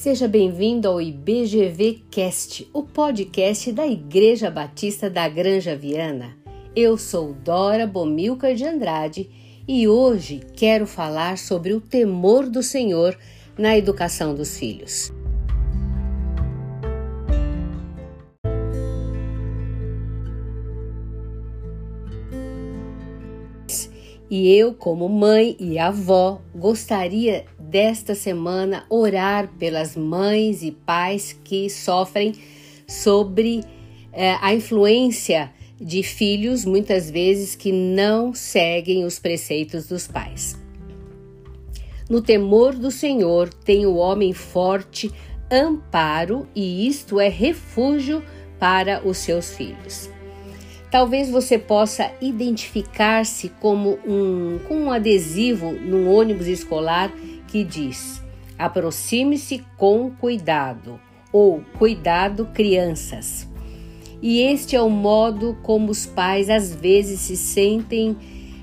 Seja bem-vindo ao IBGV Cast, o podcast da Igreja Batista da Granja Viana. Eu sou Dora Bomilcar de Andrade e hoje quero falar sobre o temor do Senhor na educação dos filhos. E eu, como mãe e avó, gostaria desta semana orar pelas mães e pais que sofrem sobre é, a influência de filhos, muitas vezes, que não seguem os preceitos dos pais. No temor do Senhor tem o homem forte amparo, e isto é refúgio para os seus filhos. Talvez você possa identificar-se como um com um adesivo num ônibus escolar que diz: aproxime-se com cuidado ou cuidado crianças. E este é o modo como os pais às vezes se sentem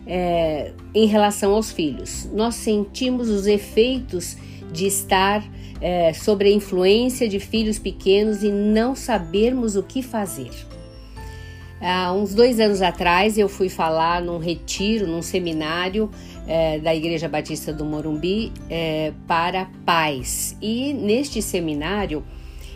é, em relação aos filhos. Nós sentimos os efeitos de estar é, sobre a influência de filhos pequenos e não sabermos o que fazer. Há uns dois anos atrás eu fui falar num retiro, num seminário é, da Igreja Batista do Morumbi é, para pais. E neste seminário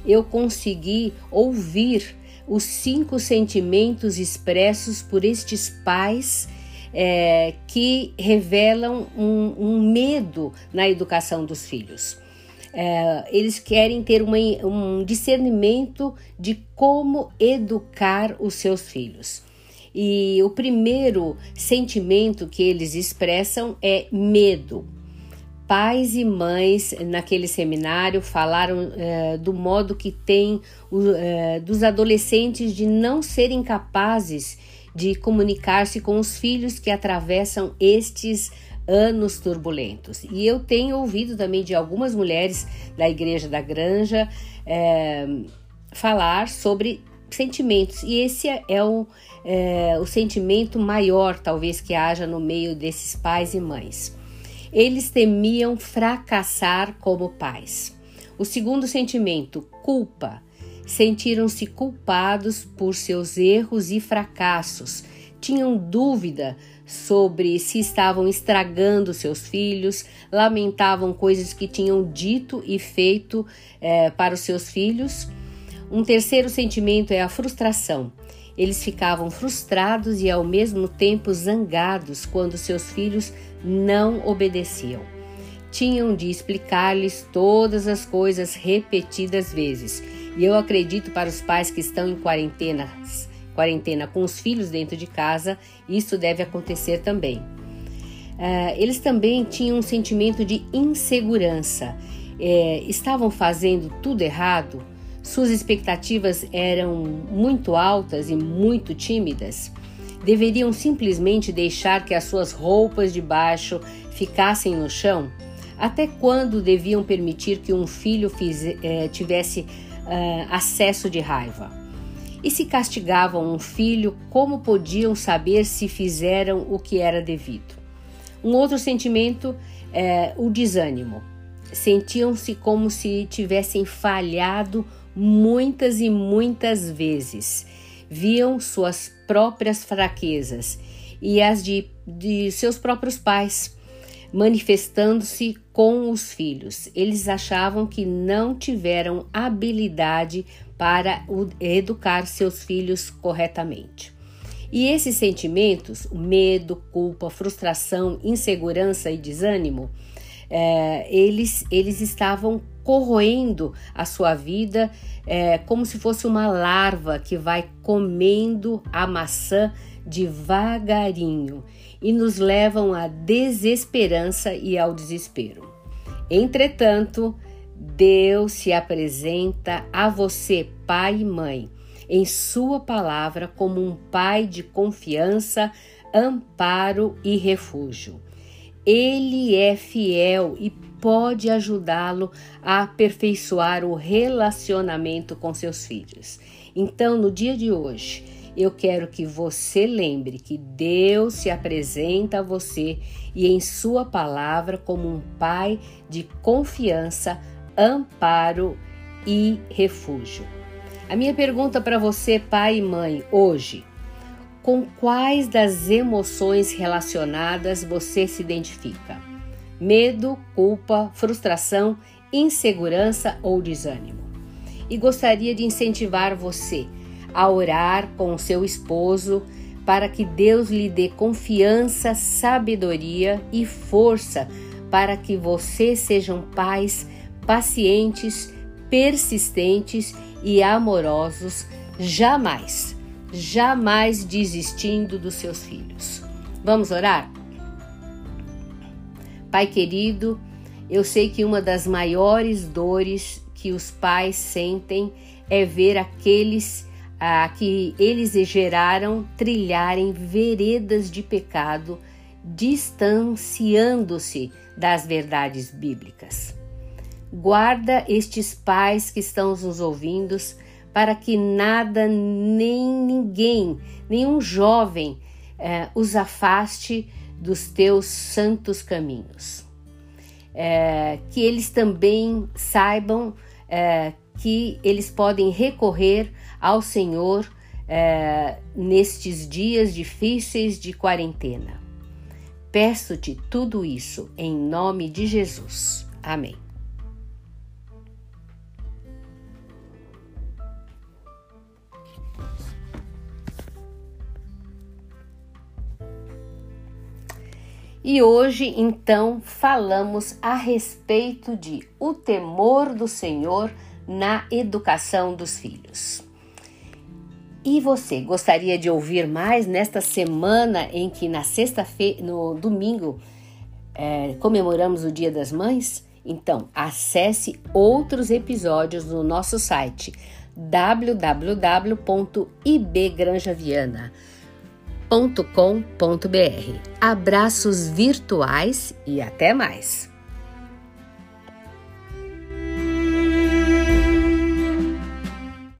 eu consegui ouvir os cinco sentimentos expressos por estes pais é, que revelam um, um medo na educação dos filhos. É, eles querem ter uma, um discernimento de como educar os seus filhos. E o primeiro sentimento que eles expressam é medo. Pais e mães naquele seminário falaram é, do modo que tem é, dos adolescentes de não serem capazes de comunicar-se com os filhos que atravessam estes anos turbulentos. E eu tenho ouvido também de algumas mulheres da Igreja da Granja é, falar sobre sentimentos, e esse é, é o, é, o sentimento maior, talvez, que haja no meio desses pais e mães. Eles temiam fracassar como pais. O segundo sentimento, culpa. Sentiram-se culpados por seus erros e fracassos. Tinham dúvida sobre se estavam estragando seus filhos, lamentavam coisas que tinham dito e feito é, para os seus filhos. Um terceiro sentimento é a frustração. Eles ficavam frustrados e ao mesmo tempo zangados quando seus filhos não obedeciam. Tinham de explicar-lhes todas as coisas repetidas vezes. E eu acredito para os pais que estão em quarentenas quarentena com os filhos dentro de casa, isso deve acontecer também. Uh, eles também tinham um sentimento de insegurança. É, estavam fazendo tudo errado? Suas expectativas eram muito altas e muito tímidas? Deveriam simplesmente deixar que as suas roupas de baixo ficassem no chão? Até quando deviam permitir que um filho é, tivesse uh, acesso de raiva? E se castigavam um filho, como podiam saber se fizeram o que era devido? Um outro sentimento é o desânimo. Sentiam-se como se tivessem falhado muitas e muitas vezes. Viam suas próprias fraquezas e as de, de seus próprios pais manifestando-se com os filhos. Eles achavam que não tiveram habilidade para educar seus filhos corretamente. E esses sentimentos, medo, culpa, frustração, insegurança e desânimo, é, eles, eles estavam corroendo a sua vida é, como se fosse uma larva que vai comendo a maçã devagarinho e nos levam à desesperança e ao desespero. Entretanto, Deus se apresenta a você, pai e mãe, em Sua palavra como um pai de confiança, amparo e refúgio. Ele é fiel e pode ajudá-lo a aperfeiçoar o relacionamento com seus filhos. Então, no dia de hoje, eu quero que você lembre que Deus se apresenta a você e em Sua palavra como um pai de confiança, amparo e refúgio. A minha pergunta para você, pai e mãe, hoje: com quais das emoções relacionadas você se identifica? Medo, culpa, frustração, insegurança ou desânimo? E gostaria de incentivar você a orar com o seu esposo para que Deus lhe dê confiança, sabedoria e força para que vocês sejam pais pacientes, persistentes e amorosos, jamais, jamais desistindo dos seus filhos. Vamos orar? Pai querido, eu sei que uma das maiores dores que os pais sentem é ver aqueles a que eles geraram trilharem veredas de pecado, distanciando-se das verdades bíblicas. Guarda estes pais que estão nos ouvindo, para que nada, nem ninguém, nenhum jovem eh, os afaste dos teus santos caminhos. Eh, que eles também saibam eh, que eles podem recorrer ao Senhor nestes dias difíceis de quarentena. Peço-te tudo isso em nome de Jesus. Amém. E hoje, então, falamos a respeito de o temor do Senhor na educação dos filhos. E você gostaria de ouvir mais nesta semana em que na sexta-feira, no domingo, é, comemoramos o Dia das Mães? Então, acesse outros episódios no nosso site www.ibgranjaviana.com.br. Abraços virtuais e até mais!